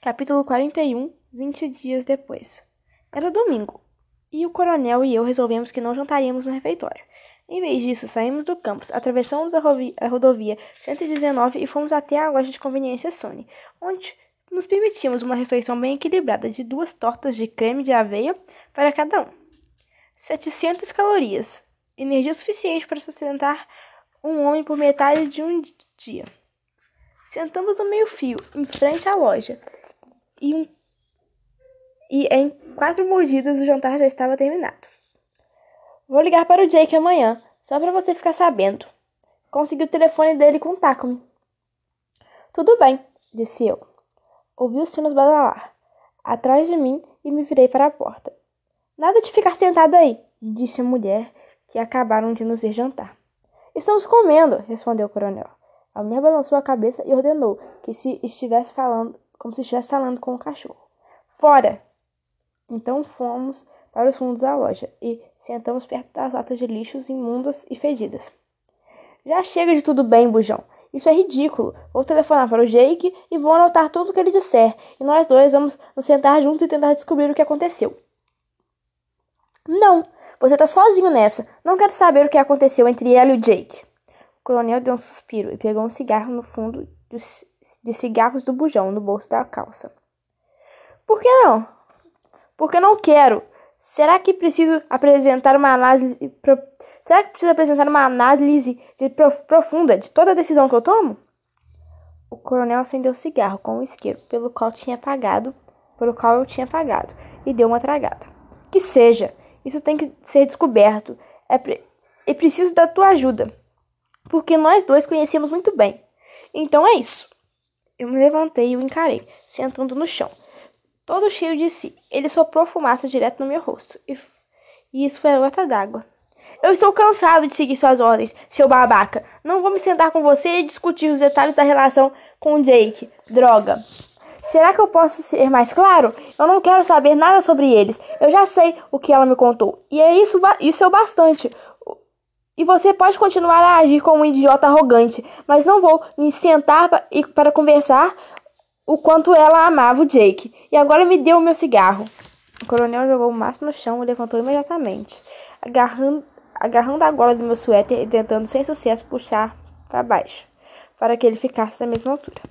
Capítulo 41 20 dias depois. Era domingo, e o coronel e eu resolvemos que não jantaríamos no refeitório. Em vez disso, saímos do campus, atravessamos a, a rodovia 119 e fomos até a loja de conveniência Sony, onde nos permitimos uma refeição bem equilibrada de duas tortas de creme de aveia para cada um. 700 calorias, energia suficiente para sustentar um homem por metade de um dia. Sentamos no meio-fio, em frente à loja, e, um, e em quatro mordidas o jantar já estava terminado. Vou ligar para o Jake amanhã, só para você ficar sabendo. Consegui o telefone dele com me Tudo bem, disse eu. Ouvi os sinos badalar atrás de mim e me virei para a porta. Nada de ficar sentado aí, disse a mulher que acabaram de nos ver jantar. Estamos comendo, respondeu o coronel. A mulher balançou a cabeça e ordenou que se estivesse falando, como se estivesse falando com o cachorro. Fora! Então fomos para os fundos da loja e sentamos perto das latas de lixos imundas e fedidas. Já chega de tudo bem, bujão. Isso é ridículo. Vou telefonar para o Jake e vou anotar tudo o que ele disser. E nós dois vamos nos sentar juntos e tentar descobrir o que aconteceu. Não, você tá sozinho nessa. Não quero saber o que aconteceu entre ela e o Jake. O coronel deu um suspiro e pegou um cigarro no fundo de cigarros do bujão no bolso da calça. Por que não? Porque não quero. Será que preciso apresentar uma análise. Pro... Será que preciso apresentar uma análise de profunda de toda a decisão que eu tomo? O coronel acendeu o cigarro com o isqueiro pelo qual tinha pagado, pelo qual eu tinha pagado, e deu uma tragada. Que seja, isso tem que ser descoberto. É pre... E preciso da tua ajuda, porque nós dois conhecemos muito bem. Então é isso. Eu me levantei e o encarei, sentando no chão todo cheio de si. Ele soprou fumaça direto no meu rosto. E, e isso foi a gota d'água. Eu estou cansado de seguir suas ordens, seu babaca. Não vou me sentar com você e discutir os detalhes da relação com o Jake. Droga. Será que eu posso ser mais claro? Eu não quero saber nada sobre eles. Eu já sei o que ela me contou. E é isso, isso é o bastante. E você pode continuar a agir como um idiota arrogante, mas não vou me sentar para conversar o quanto ela amava o Jake. E agora me deu o meu cigarro. O coronel jogou o maço no chão e levantou imediatamente, agarrando, agarrando a gola do meu suéter e tentando sem sucesso puxar para baixo, para que ele ficasse na mesma altura.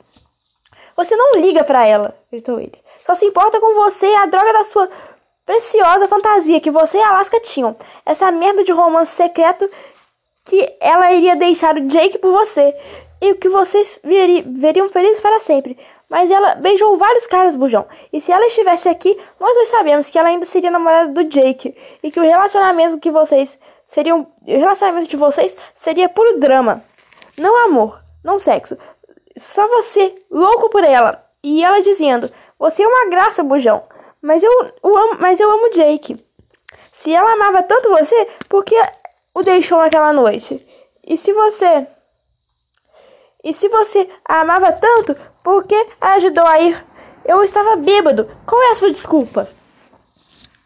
Você não liga para ela, gritou ele. Só se importa com você e a droga da sua preciosa fantasia que você e Alaska tinham. Essa merda de romance secreto que ela iria deixar o Jake por você e que vocês veriam felizes para sempre. Mas ela beijou vários caras, bujão. E se ela estivesse aqui, nós dois sabemos que ela ainda seria namorada do Jake. E que o relacionamento que vocês seriam. O relacionamento de vocês seria puro drama. Não amor, não sexo. Só você, louco por ela. E ela dizendo: Você é uma graça, bujão. Mas eu, o amo, mas eu amo Jake. Se ela amava tanto você, por que o deixou naquela noite? E se você. E se você a amava tanto, por que a ajudou a ir? Eu estava bêbado. Qual é a sua desculpa?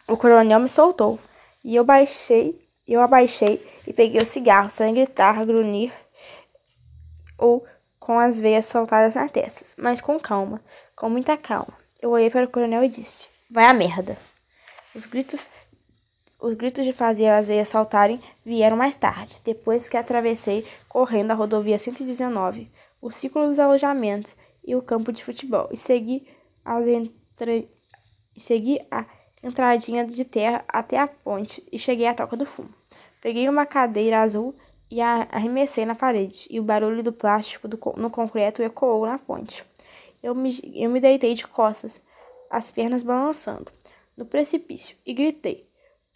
O coronel me soltou e eu baixei, eu abaixei e peguei o cigarro sem gritar, grunhir ou com as veias soltadas na testa, mas com calma, com muita calma. Eu olhei para o coronel e disse: Vai a merda. Os gritos os gritos de fazer as veias saltarem vieram mais tarde, depois que atravessei correndo a rodovia 119, o ciclo dos alojamentos e o campo de futebol e segui, entre... segui a entradinha de terra até a ponte e cheguei à toca do fumo. Peguei uma cadeira azul e a arremessei na parede, e o barulho do plástico do, no concreto ecoou na ponte. Eu me, eu me deitei de costas, as pernas balançando, no precipício, e gritei.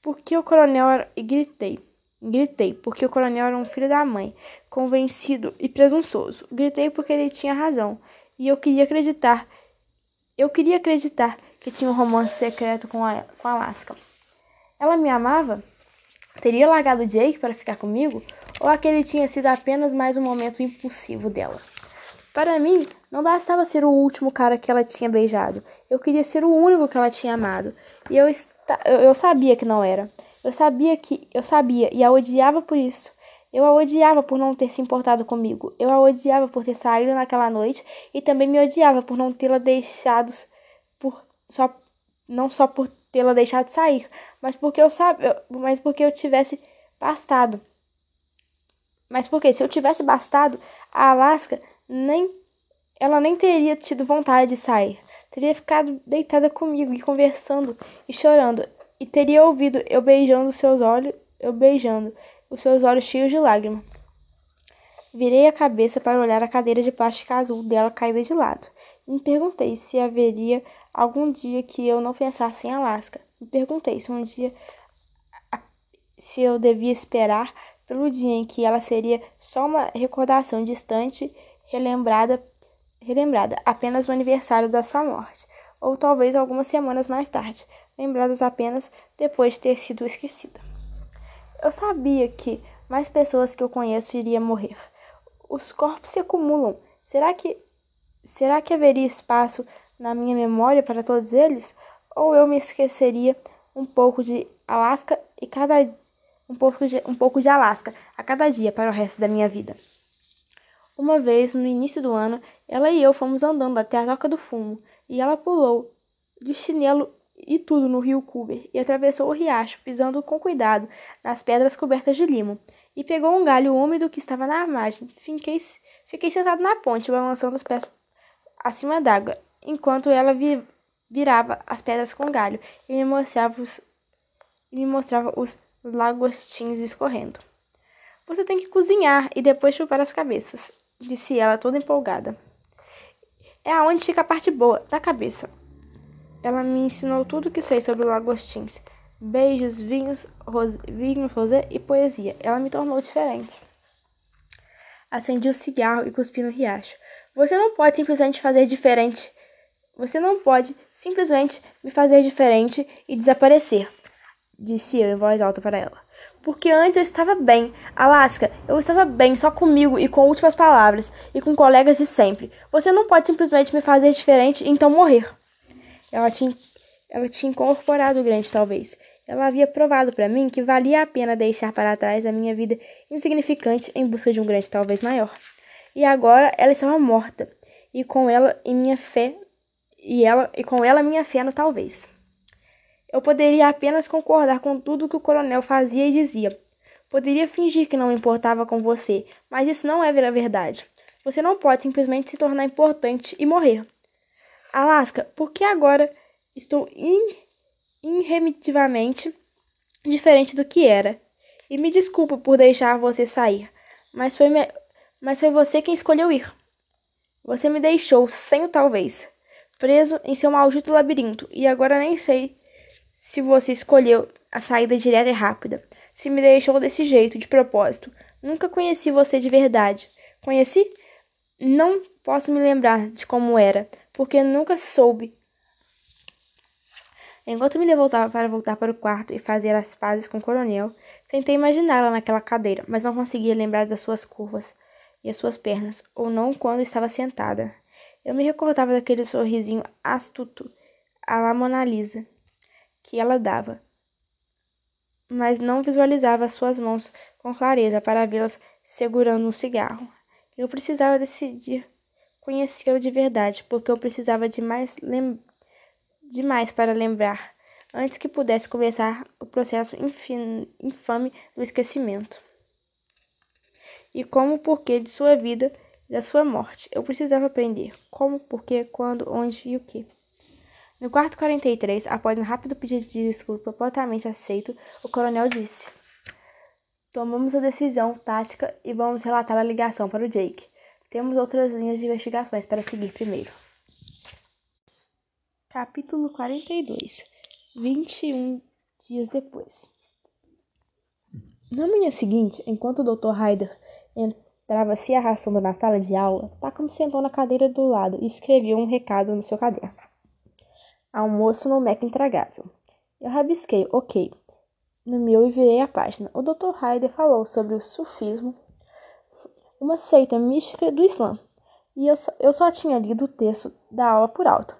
Porque o coronel era... E gritei. Gritei, porque o coronel era um filho da mãe, convencido e presunçoso. Gritei porque ele tinha razão. E eu queria acreditar. Eu queria acreditar que tinha um romance secreto com a, com Alaska. Ela me amava? Teria largado Jake para ficar comigo? Ou aquele tinha sido apenas mais um momento impulsivo dela? Para mim, não bastava ser o último cara que ela tinha beijado. Eu queria ser o único que ela tinha amado. E eu, eu sabia que não era. Eu sabia que. Eu sabia e a odiava por isso. Eu a odiava por não ter se importado comigo. Eu a odiava por ter saído naquela noite e também me odiava por não tê-la deixado só não só por tê-la deixado sair, mas porque eu sabia, mas porque eu tivesse bastado. Mas porque se eu tivesse bastado, a Alaska nem ela nem teria tido vontade de sair. Teria ficado deitada comigo e conversando e chorando, e teria ouvido eu beijando seus olhos, eu beijando os seus olhos cheios de lágrimas. Virei a cabeça para olhar a cadeira de plástico azul dela caída de lado. E me perguntei se haveria algum dia que eu não pensasse em Alaska. Me perguntei se um dia se eu devia esperar pelo dia em que ela seria só uma recordação distante, relembrada, relembrada apenas no aniversário da sua morte, ou talvez algumas semanas mais tarde, lembradas apenas depois de ter sido esquecida. Eu sabia que mais pessoas que eu conheço iriam morrer. Os corpos se acumulam. Será que será que haveria espaço na minha memória para todos eles? Ou eu me esqueceria um pouco de Alaska e cada um pouco de, um pouco de Alaska a cada dia para o resto da minha vida. Uma vez, no início do ano, ela e eu fomos andando até a toca do fumo e ela pulou de chinelo e tudo no rio Cuber e atravessou o riacho, pisando com cuidado nas pedras cobertas de limo, e pegou um galho úmido que estava na margem. Fiquei, fiquei sentado na ponte, balançando os pés acima d'água, enquanto ela vi, virava as pedras com galho e me mostrava os, me mostrava os lagostinhos escorrendo. Você tem que cozinhar e depois chupar as cabeças, disse ela toda empolgada. É aonde fica a parte boa, da cabeça. Ela me ensinou tudo o que sei sobre lagostins. Beijos, vinhos, rosé, vinhos, rosé e poesia. Ela me tornou diferente. Acendi o cigarro e cuspi no riacho. Você não pode simplesmente fazer diferente. Você não pode simplesmente me fazer diferente e desaparecer disse eu em voz alta para ela. Porque antes eu estava bem. Alaska, eu estava bem só comigo e com últimas palavras, e com colegas de sempre. Você não pode simplesmente me fazer diferente e então morrer. Ela tinha, ela tinha incorporado o grande, talvez. Ela havia provado para mim que valia a pena deixar para trás a minha vida insignificante em busca de um grande, talvez maior. E agora ela estava morta, e com ela e minha fé, e ela e com ela minha fé no talvez. Eu poderia apenas concordar com tudo que o coronel fazia e dizia. Poderia fingir que não me importava com você, mas isso não é a verdade. Você não pode simplesmente se tornar importante e morrer. Alaska, por que agora estou in irremediavelmente diferente do que era? E me desculpa por deixar você sair, mas foi, mas foi você quem escolheu ir. Você me deixou sem o talvez, preso em seu maldito labirinto, e agora nem sei se você escolheu a saída direta e rápida. Se me deixou desse jeito, de propósito. Nunca conheci você de verdade. Conheci? Não posso me lembrar de como era, porque nunca soube. Enquanto me levantava para voltar para o quarto e fazer as pazes com o coronel, tentei imaginá-la naquela cadeira, mas não conseguia lembrar das suas curvas e as suas pernas, ou não quando estava sentada. Eu me recordava daquele sorrisinho astuto à la Mona Lisa que ela dava, mas não visualizava suas mãos com clareza para vê-las segurando um cigarro. Eu precisava decidir conhecê-lo de verdade, porque eu precisava de mais, lem de mais para lembrar, antes que pudesse começar o processo infame do esquecimento. E como o porquê de sua vida e da sua morte. Eu precisava aprender como, porquê, quando, onde e o que. No quarto 43, após um rápido pedido de desculpa totalmente aceito, o coronel disse: Tomamos a decisão tática e vamos relatar a ligação para o Jake. Temos outras linhas de investigações para seguir primeiro. Capítulo 42 21 dias depois. Na manhã seguinte, enquanto o Dr. Ryder entrava se arrastando na sala de aula, Takumi sentou na cadeira do lado e escreveu um recado no seu caderno. Almoço no Mac intragável. Eu rabisquei, ok. No meu e virei a página. O Dr. Hyder falou sobre o sufismo, uma seita mística do Islã. E eu só, eu só tinha lido o texto da aula por alto.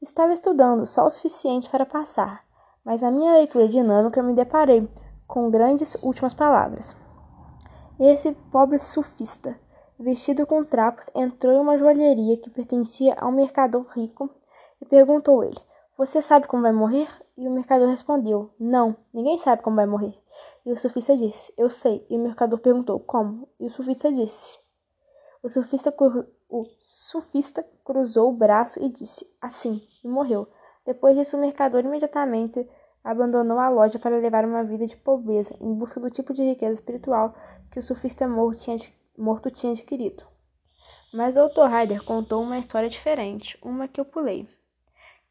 Estava estudando só o suficiente para passar, mas na minha leitura dinâmica me deparei com grandes últimas palavras. Esse pobre sufista, vestido com trapos, entrou em uma joalheria que pertencia a um mercador rico e perguntou ele: Você sabe como vai morrer? E o mercador respondeu: Não, ninguém sabe como vai morrer. E o surfista disse: Eu sei. E o mercador perguntou: Como? E o surfista disse: O surfista, o surfista cruzou o braço e disse: Assim, e morreu. Depois disso, o mercador imediatamente abandonou a loja para levar uma vida de pobreza em busca do tipo de riqueza espiritual que o surfista morto tinha, morto tinha adquirido. Mas o Dr. Ryder contou uma história diferente, uma que eu pulei.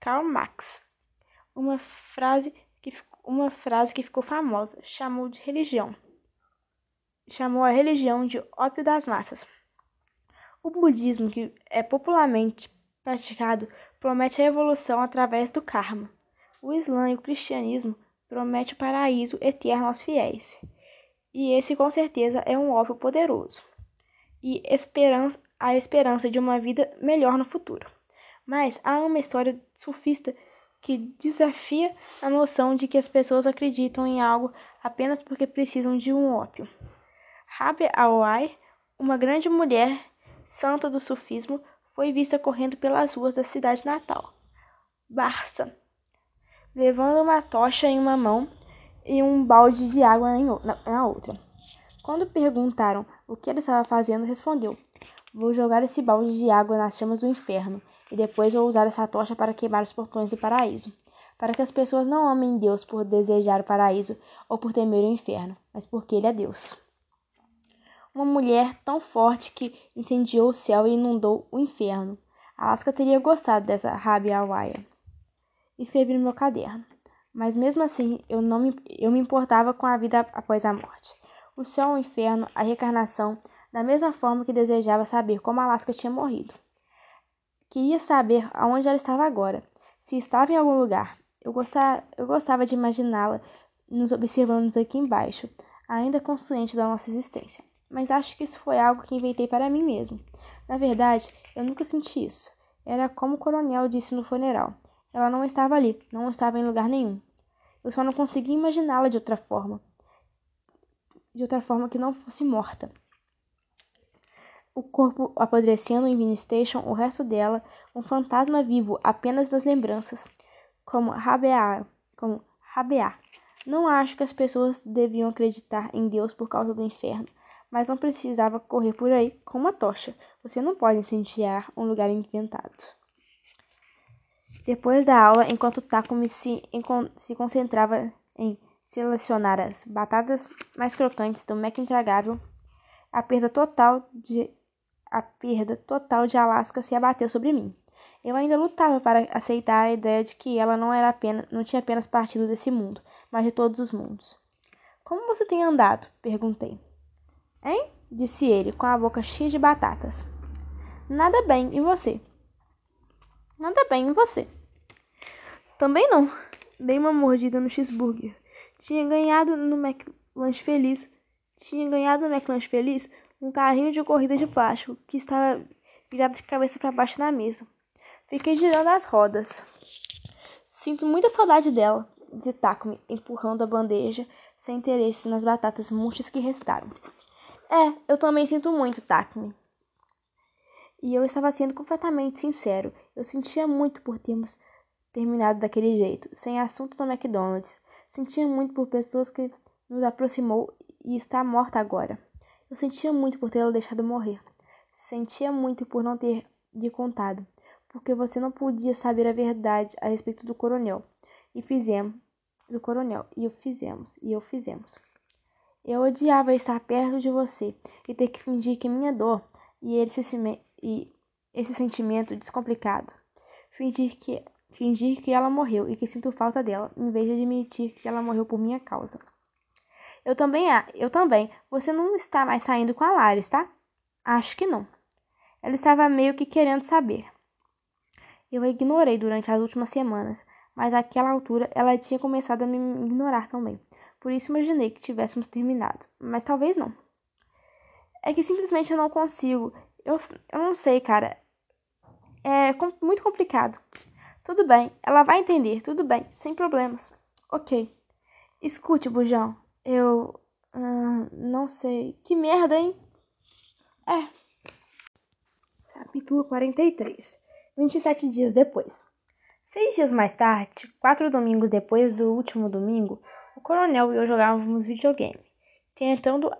Karl Marx, uma frase que, uma frase que ficou famosa, chamou de religião. Chamou a religião de ópio das massas. O budismo, que é popularmente praticado, promete a evolução através do karma. O Islã e o cristianismo prometem o paraíso eterno aos fiéis. E esse com certeza é um óbvio poderoso. E esperança, a esperança de uma vida melhor no futuro. Mas há uma história surfista que desafia a noção de que as pessoas acreditam em algo apenas porque precisam de um ópio. Rabi Awai, uma grande mulher santa do surfismo, foi vista correndo pelas ruas da cidade natal, Barça, levando uma tocha em uma mão e um balde de água na outra. Quando perguntaram o que ele estava fazendo, respondeu: Vou jogar esse balde de água nas chamas do inferno e depois vou usar essa tocha para queimar os portões do paraíso. Para que as pessoas não amem Deus por desejar o paraíso ou por temer o inferno, mas porque Ele é Deus. Uma mulher tão forte que incendiou o céu e inundou o inferno. Alaska teria gostado dessa Rabia Hawaii escrevi no meu caderno. Mas mesmo assim, eu não me, eu me importava com a vida após a morte. O céu, o inferno, a reencarnação, da mesma forma que desejava saber como Alaska tinha morrido. Queria saber aonde ela estava agora, se estava em algum lugar. Eu gostava, eu gostava de imaginá-la nos observando aqui embaixo, ainda consciente da nossa existência. Mas acho que isso foi algo que inventei para mim mesmo. Na verdade, eu nunca senti isso. Era como o coronel disse no funeral. Ela não estava ali, não estava em lugar nenhum. Eu só não conseguia imaginá-la de outra forma. De outra forma que não fosse morta. O corpo apodrecendo em Vini Station, o resto dela, um fantasma vivo apenas das lembranças. Como rabear, como rabear. Não acho que as pessoas deviam acreditar em Deus por causa do inferno, mas não precisava correr por aí com uma tocha. Você não pode incendiar um lugar inventado. Depois da aula, enquanto Takumi se, se concentrava em selecionar as batatas mais crocantes do Mac intragável, a perda total de a perda total de Alaska se abateu sobre mim. Eu ainda lutava para aceitar a ideia de que ela não era apenas, não tinha apenas partido desse mundo, mas de todos os mundos. Como você tem andado? perguntei. Hein? disse ele, com a boca cheia de batatas. Nada bem, e você? Nada bem, e você? Também não. Dei uma mordida no cheeseburger. Tinha ganhado no McLanche Feliz. Tinha ganhado no McLanche Feliz um carrinho de corrida de plástico que estava virado de cabeça para baixo na mesa. Fiquei girando as rodas. Sinto muita saudade dela, disse Takumi, empurrando a bandeja sem interesse nas batatas murchas que restaram. É, eu também sinto muito, Takumi. E eu estava sendo completamente sincero. Eu sentia muito por termos terminado daquele jeito, sem assunto no McDonald's. Sentia muito por pessoas que nos aproximou e está morta agora. Eu sentia muito por tê-la deixado morrer. Sentia muito por não ter lhe contado, porque você não podia saber a verdade a respeito do coronel. E fizemos do coronel, e o fizemos, e eu fizemos. Eu odiava estar perto de você e ter que fingir que minha dor e esse, e esse sentimento descomplicado. Fingir que, fingir que ela morreu e que sinto falta dela, em vez de admitir que ela morreu por minha causa. Eu também, eu também. Você não está mais saindo com a Laris, tá? Acho que não. Ela estava meio que querendo saber. Eu a ignorei durante as últimas semanas, mas àquela altura ela tinha começado a me ignorar também. Por isso imaginei que tivéssemos terminado, mas talvez não. É que simplesmente eu não consigo. Eu, eu não sei, cara. É com, muito complicado. Tudo bem, ela vai entender, tudo bem, sem problemas. Ok. Escute, Bujão. Eu. Uh, não sei. Que merda, hein? É. Capítulo 43. 27 dias depois. Seis dias mais tarde, quatro domingos depois do último domingo, o coronel e eu jogávamos videogame, tentando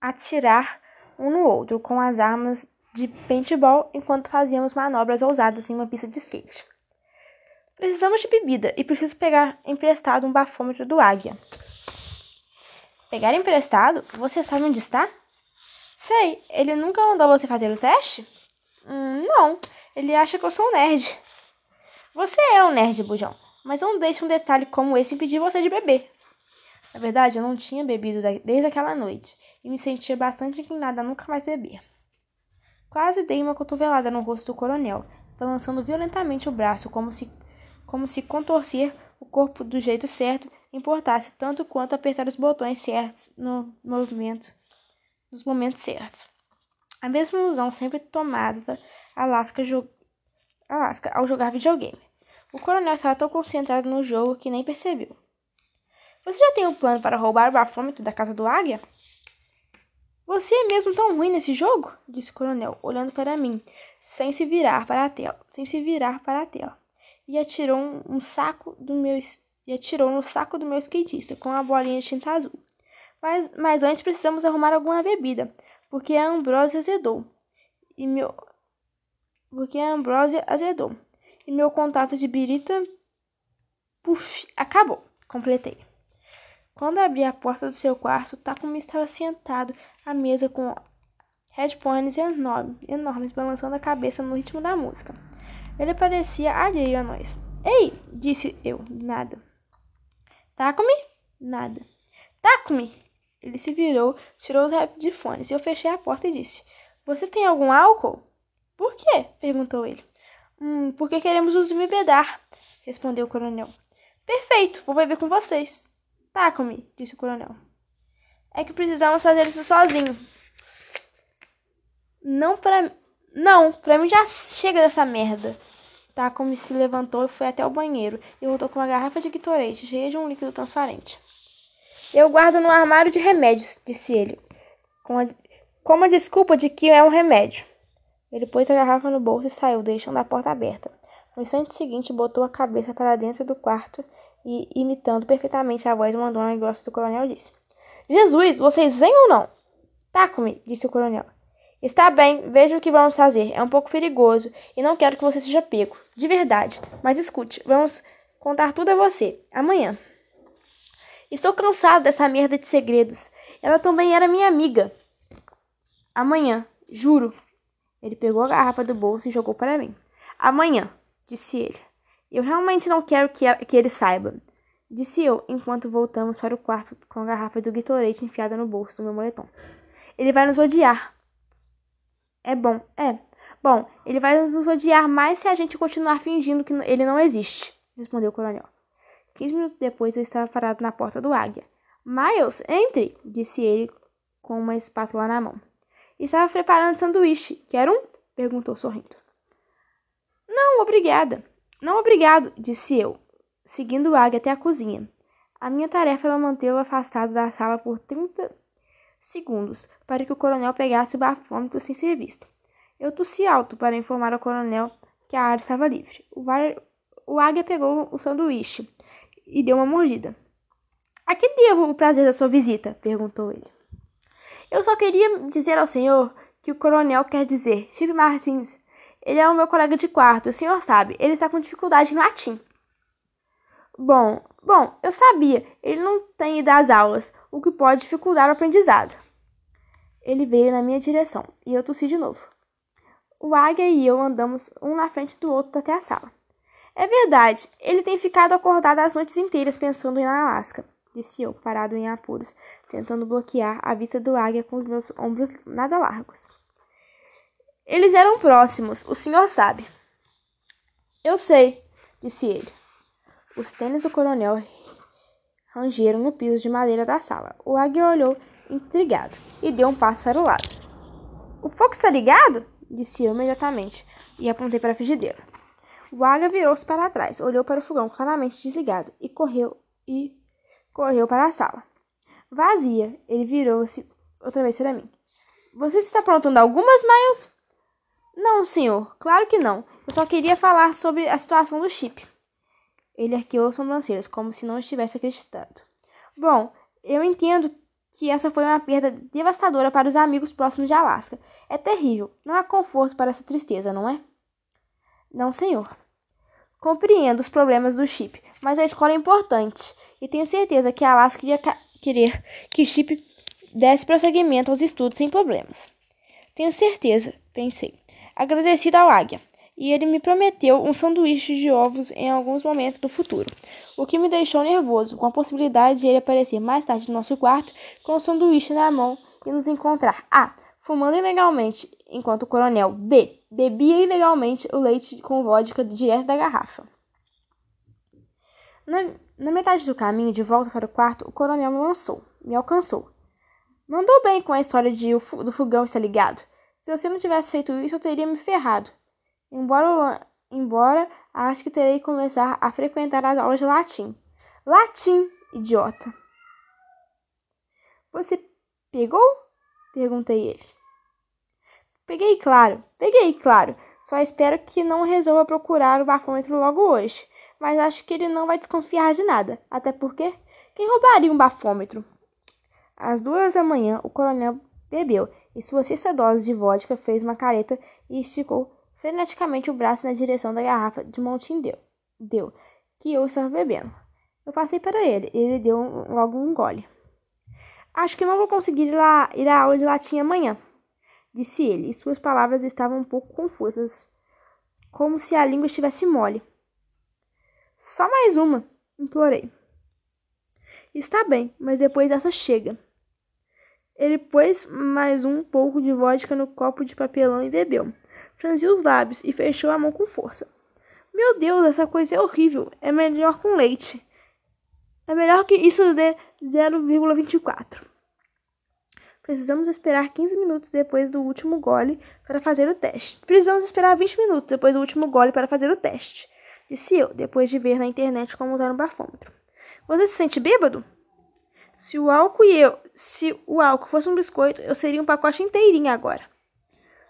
atirar um no outro com as armas de paintball enquanto fazíamos manobras ousadas em uma pista de skate. Precisamos de bebida e preciso pegar emprestado um bafômetro do Águia. Pegar emprestado? Você sabe onde está? Sei. Ele nunca mandou você fazer o teste? Hum, não. Ele acha que eu sou um nerd. Você é um nerd, bujão. Mas não deixe um detalhe como esse impedir você de beber. Na verdade, eu não tinha bebido desde aquela noite e me sentia bastante inclinada a nunca mais beber. Quase dei uma cotovelada no rosto do coronel, balançando violentamente o braço como se, como se contorcer o corpo do jeito certo importasse tanto quanto apertar os botões certos no movimento, nos momentos certos. A mesma ilusão sempre tomava Alaska, Alaska ao jogar videogame. O coronel estava tão concentrado no jogo que nem percebeu. Você já tem um plano para roubar o bafômetro da casa do águia? Você é mesmo tão ruim nesse jogo? disse o coronel, olhando para mim, sem se virar para a tela, sem se virar para a tela. E atirou um, um saco do meu e atirou no saco do meu skatista com a bolinha de tinta azul. Mas, mas antes precisamos arrumar alguma bebida, porque a Ambrósia azedou. E meu porque a azedou. E meu contato de birita puf, acabou. Completei. Quando abri a porta do seu quarto, Takumi estava sentado à mesa com headphones enormes, enormes balançando a cabeça no ritmo da música. Ele parecia alheio a nós. Ei! disse eu, nada. Takumi? Nada. Takumi! Ele se virou, tirou os headphones eu fechei a porta e disse: Você tem algum álcool? Por quê? perguntou ele. Hum, porque queremos nos embebedar, respondeu o coronel. Perfeito, vou beber com vocês. Takumi, disse o coronel. É que precisamos fazer isso sozinho. Não pra. Não, pra mim já chega dessa merda. Takumi se levantou e foi até o banheiro e voltou com uma garrafa de Gatorade cheia de um líquido transparente. Eu guardo no armário de remédios, disse ele, com a, com a desculpa de que é um remédio. Ele pôs a garrafa no bolso e saiu, deixando a porta aberta. No instante seguinte, botou a cabeça para dentro do quarto e, imitando perfeitamente a voz mandona e grossa do coronel, disse: Jesus, vocês vêm ou não? Taco-me, disse o coronel. Está bem, veja o que vamos fazer. É um pouco perigoso e não quero que você seja pego. De verdade. Mas escute, vamos contar tudo a você. Amanhã. Estou cansado dessa merda de segredos. Ela também era minha amiga. Amanhã, juro. Ele pegou a garrafa do bolso e jogou para mim. Amanhã, disse ele. Eu realmente não quero que, que ele saiba, disse eu, enquanto voltamos para o quarto com a garrafa do Gatorade enfiada no bolso do meu moletom. Ele vai nos odiar. É bom, é. Bom, ele vai nos odiar mais se a gente continuar fingindo que ele não existe, respondeu o coronel. Quinze minutos depois eu estava parado na porta do Águia. Miles, entre, disse ele com uma espátula na mão. Estava preparando sanduíche. Quer um? perguntou sorrindo. Não, obrigada. Não, obrigado, disse eu, seguindo o águia até a cozinha. A minha tarefa era mantê-lo afastado da sala por 30 segundos, para que o coronel pegasse o bafômetro sem ser visto. Eu tossi alto para informar ao coronel que a área estava livre. O, var... o águia pegou o sanduíche e deu uma mordida. A que devo o prazer da sua visita? perguntou ele. Eu só queria dizer ao senhor que o coronel quer dizer Chip Martins ele é o meu colega de quarto, o senhor sabe, ele está com dificuldade em latim. Bom, bom, eu sabia, ele não tem ido às aulas, o que pode dificultar o aprendizado. Ele veio na minha direção e eu tossi de novo. O Águia e eu andamos um na frente do outro até a sala. É verdade, ele tem ficado acordado as noites inteiras pensando em Alasca, disse eu, parado em apuros, tentando bloquear a vista do águia com os meus ombros nada largos. Eles eram próximos, o senhor sabe. Eu sei, disse ele. Os tênis do coronel rangeram no piso de madeira da sala. O águia olhou intrigado e deu um passo para o lado. O fogo está ligado? Disse eu imediatamente e apontei para a frigideira. O águia virou-se para trás, olhou para o fogão claramente desligado e correu e correu para a sala. Vazia. Ele virou-se outra vez para mim. Você está aprontando algumas, Miles? Não, senhor, claro que não. Eu só queria falar sobre a situação do chip. Ele arqueou as sobrancelhas, como se não estivesse acreditado. Bom, eu entendo que essa foi uma perda devastadora para os amigos próximos de Alaska. É terrível. Não há conforto para essa tristeza, não é? Não, senhor. Compreendo os problemas do chip, mas a escola é importante e tenho certeza que Alaska iria querer que Chip desse prosseguimento aos estudos sem problemas. Tenho certeza, pensei, agradecida ao águia, e ele me prometeu um sanduíche de ovos em alguns momentos do futuro, o que me deixou nervoso com a possibilidade de ele aparecer mais tarde no nosso quarto com o sanduíche na mão e nos encontrar A. Fumando ilegalmente, enquanto o coronel B. bebia ilegalmente o leite com vodka direto da garrafa. Na, na metade do caminho, de volta para o quarto, o coronel me lançou, me alcançou. Mandou bem com a história de, do fogão estar ligado. Se você não tivesse feito isso, eu teria me ferrado. Embora, embora acho que terei que começar a frequentar as aulas de latim. Latim, idiota. Você pegou? Perguntei ele. Peguei, claro. Peguei, claro. Só espero que não resolva procurar o bafômetro logo hoje mas acho que ele não vai desconfiar de nada. Até porque, quem roubaria um bafômetro? Às duas da manhã, o coronel bebeu e sua cesta dose de vodka fez uma careta e esticou freneticamente o braço na direção da garrafa de Mountain Dew, deu que eu estava bebendo. Eu passei para ele e ele deu logo um gole. Acho que não vou conseguir ir, lá, ir à aula de latim amanhã, disse ele, e suas palavras estavam um pouco confusas, como se a língua estivesse mole. Só mais uma, implorei. Está bem, mas depois dessa chega. Ele pôs mais um pouco de vodka no copo de papelão e bebeu. Franziu os lábios e fechou a mão com força. Meu Deus, essa coisa é horrível. É melhor com leite. É melhor que isso de 0,24. Precisamos esperar 15 minutos depois do último gole para fazer o teste. Precisamos esperar 20 minutos depois do último gole para fazer o teste disse eu, depois de ver na internet como usar um bafômetro. Você se sente bêbado? Se o álcool e eu, se o álcool fosse um biscoito, eu seria um pacote inteirinho agora.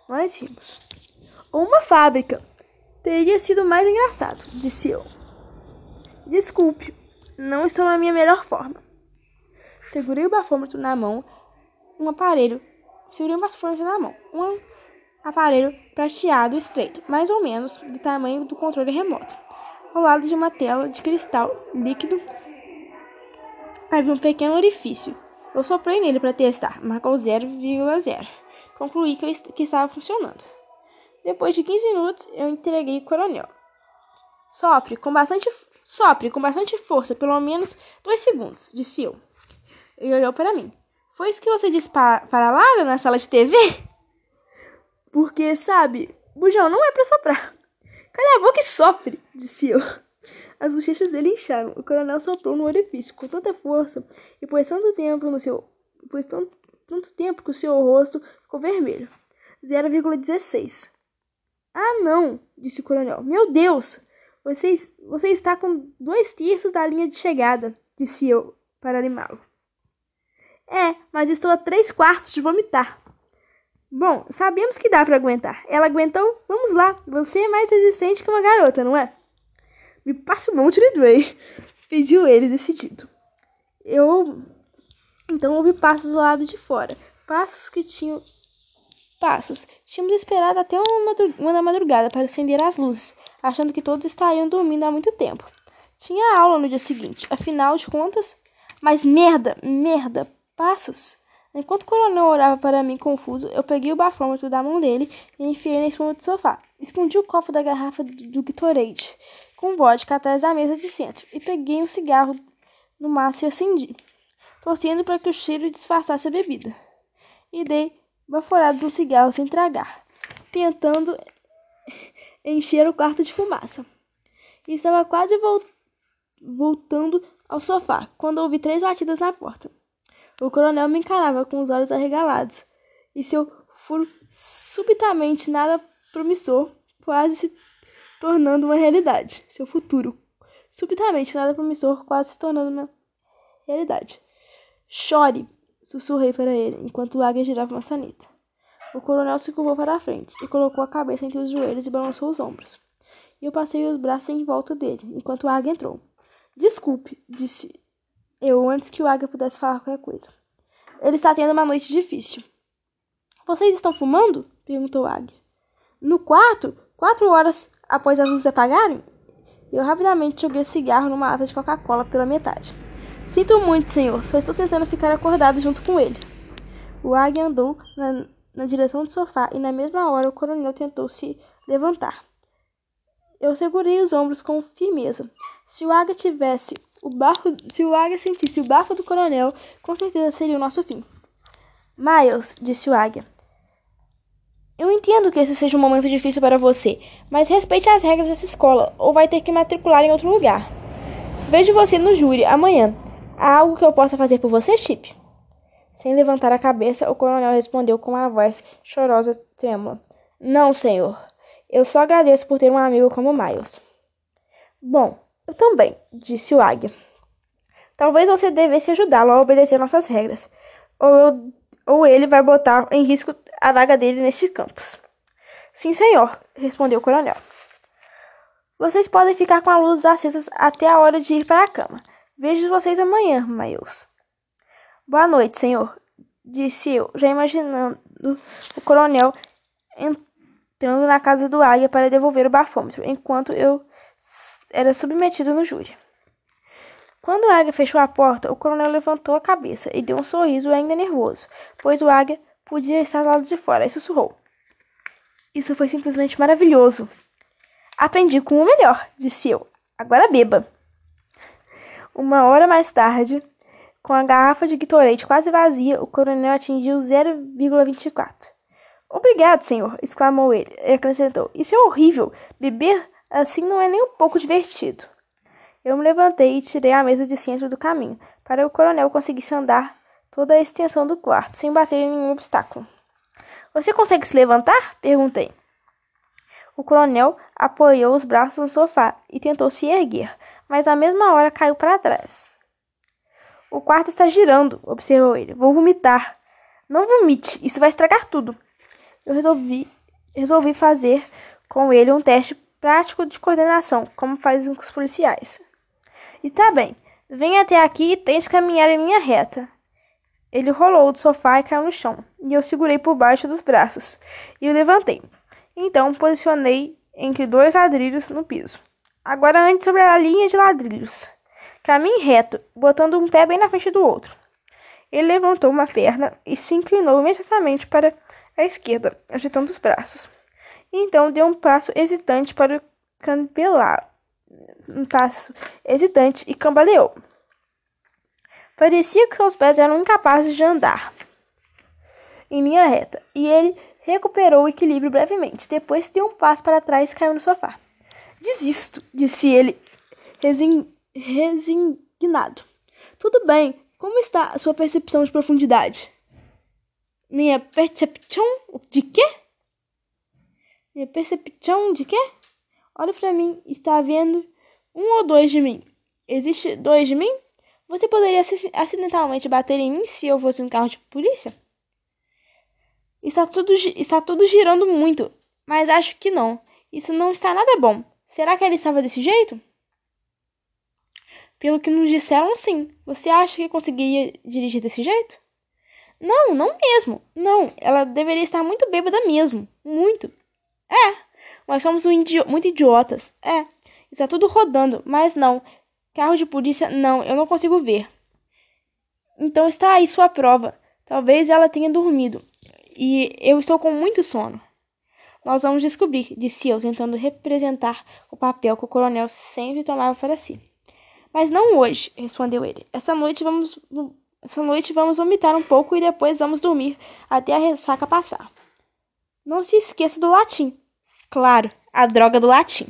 Nós rimos. Ou uma fábrica. Teria sido mais engraçado, disse eu. Desculpe, não estou na minha melhor forma. Segurei o bafômetro na mão, um aparelho. Segurei o bafômetro na mão, um aparelho prateado estreito, mais ou menos do tamanho do controle remoto. Ao lado de uma tela de cristal líquido havia um pequeno orifício. Eu soprei nele para testar, marcou 0,0. Concluí que, que estava funcionando. Depois de 15 minutos, eu entreguei o coronel. Sopre com bastante, sopre com bastante força, pelo menos dois segundos, disse eu. Ele olhou para mim. Foi isso que você disse para, para Lara na sala de TV? Porque, sabe, bujão não é para soprar. Cala a boca e sofre, disse eu. As bochechas dele incharam. O coronel soprou no orifício com tanta força e pôs tanto tempo no seu. Pôs tanto, tanto tempo que o seu rosto ficou vermelho. 0,16. Ah, não, disse o coronel. Meu Deus! Você, você está com dois terços da linha de chegada, disse eu para animá-lo. É, mas estou a três quartos de vomitar. Bom, sabemos que dá para aguentar. Ela aguentou? Vamos lá. Você é mais resistente que uma garota, não é? Me passa um monte de Dway, pediu ele decidido. Eu então ouvi passos ao lado de fora. Passos que tinham passos. Tínhamos esperado até uma da madrugada para acender as luzes, achando que todos estariam dormindo há muito tempo. Tinha aula no dia seguinte, afinal de contas. Mas merda, merda, passos. Enquanto o coronel olhava para mim confuso, eu peguei o bafômetro da mão dele e enfiei na espuma do sofá. Escondi o copo da garrafa do Gatorade com vodka atrás da mesa de centro e peguei um cigarro no maço e acendi, torcendo para que o cheiro disfarçasse a bebida. E dei baforado no cigarro sem tragar, tentando encher o quarto de fumaça. Estava quase voltando ao sofá quando ouvi três batidas na porta. O coronel me encarava com os olhos arregalados, e seu furo subitamente nada promissor, quase se tornando uma realidade. Seu futuro, subitamente nada promissor, quase se tornando uma realidade. Chore, sussurrei para ele, enquanto o águia girava uma sanita. O coronel se curvou para a frente e colocou a cabeça entre os joelhos e balançou os ombros. Eu passei os braços em volta dele, enquanto o Águia entrou. Desculpe, disse eu antes que o Águia pudesse falar qualquer coisa. Ele está tendo uma noite difícil. Vocês estão fumando? perguntou o Águia. No quarto? Quatro horas após as luzes apagarem? Eu rapidamente joguei o cigarro numa lata de Coca-Cola pela metade. Sinto muito, senhor. Só estou tentando ficar acordado junto com ele. O águia andou na, na direção do sofá e na mesma hora o coronel tentou se levantar. Eu segurei os ombros com firmeza. Se o águia tivesse o barco, se o águia sentisse o barco do coronel, com certeza seria o nosso fim. Miles, disse o águia. Eu entendo que esse seja um momento difícil para você, mas respeite as regras dessa escola, ou vai ter que matricular em outro lugar. Vejo você no júri amanhã. Há algo que eu possa fazer por você, Chip? Sem levantar a cabeça, o coronel respondeu com uma voz chorosa trêmula. Não, senhor. Eu só agradeço por ter um amigo como Miles. Bom, eu também, disse o águia. Talvez você devesse ajudá-lo a obedecer nossas regras, ou, eu, ou ele vai botar em risco a vaga dele neste campus. Sim, senhor, respondeu o coronel. Vocês podem ficar com as luzes acesas até a hora de ir para a cama. Vejo vocês amanhã, Miles. Boa noite, senhor, disse eu, já imaginando o coronel entrando na casa do águia para devolver o bafômetro, enquanto eu era submetido no júri. Quando o águia fechou a porta, o coronel levantou a cabeça e deu um sorriso ainda nervoso, pois o águia podia estar lado de fora e sussurrou. Isso foi simplesmente maravilhoso. Aprendi com o melhor, disse eu. Agora beba. Uma hora mais tarde, com a garrafa de Gatorade quase vazia, o coronel atingiu 0,24. Obrigado, senhor, exclamou ele e acrescentou: Isso é horrível. Beber assim não é nem um pouco divertido. Eu me levantei e tirei a mesa de centro do caminho, para o coronel conseguisse andar toda a extensão do quarto, sem bater em nenhum obstáculo. Você consegue se levantar? perguntei. O coronel apoiou os braços no sofá e tentou se erguer, mas na mesma hora caiu para trás. O quarto está girando, observou ele. Vou vomitar. Não vomite, isso vai estragar tudo. Eu resolvi, resolvi fazer com ele um teste prático de coordenação, como fazem com os policiais. Está bem, venha até aqui e tente caminhar em linha reta. Ele rolou do sofá e caiu no chão, e eu segurei por baixo dos braços e o levantei. Então posicionei entre dois ladrilhos no piso. Agora ande sobre a linha de ladrilhos. Caminhe reto, botando um pé bem na frente do outro. Ele levantou uma perna e se inclinou imediatamente para a esquerda, agitando os braços. Então deu um passo hesitante para o campelar. Um passo hesitante e cambaleou. Parecia que seus pés eram incapazes de andar em linha reta, e ele recuperou o equilíbrio brevemente. Depois deu um passo para trás e caiu no sofá. Desisto, disse ele, resign resignado. Tudo bem. Como está a sua percepção de profundidade? Minha percepção de quê? Minha percepção de quê? Olha para mim. Está vendo um ou dois de mim? Existe dois de mim? Você poderia acidentalmente bater em mim se eu fosse um carro de polícia? Está tudo, está tudo girando muito, mas acho que não. Isso não está nada bom. Será que ela estava desse jeito? Pelo que nos disseram, sim. Você acha que conseguiria dirigir desse jeito? Não, não mesmo. Não, ela deveria estar muito bêbada mesmo. Muito. É, nós somos um idi muito idiotas. É, está tudo rodando, mas não. Carro de polícia, não, eu não consigo ver. Então está aí sua prova. Talvez ela tenha dormido. E eu estou com muito sono. Nós vamos descobrir, disse eu, tentando representar o papel que o coronel sempre tomava para si. Mas não hoje, respondeu ele. Essa noite vamos essa noite vamos vomitar um pouco e depois vamos dormir até a ressaca passar. Não se esqueça do latim. Claro, a droga do latim.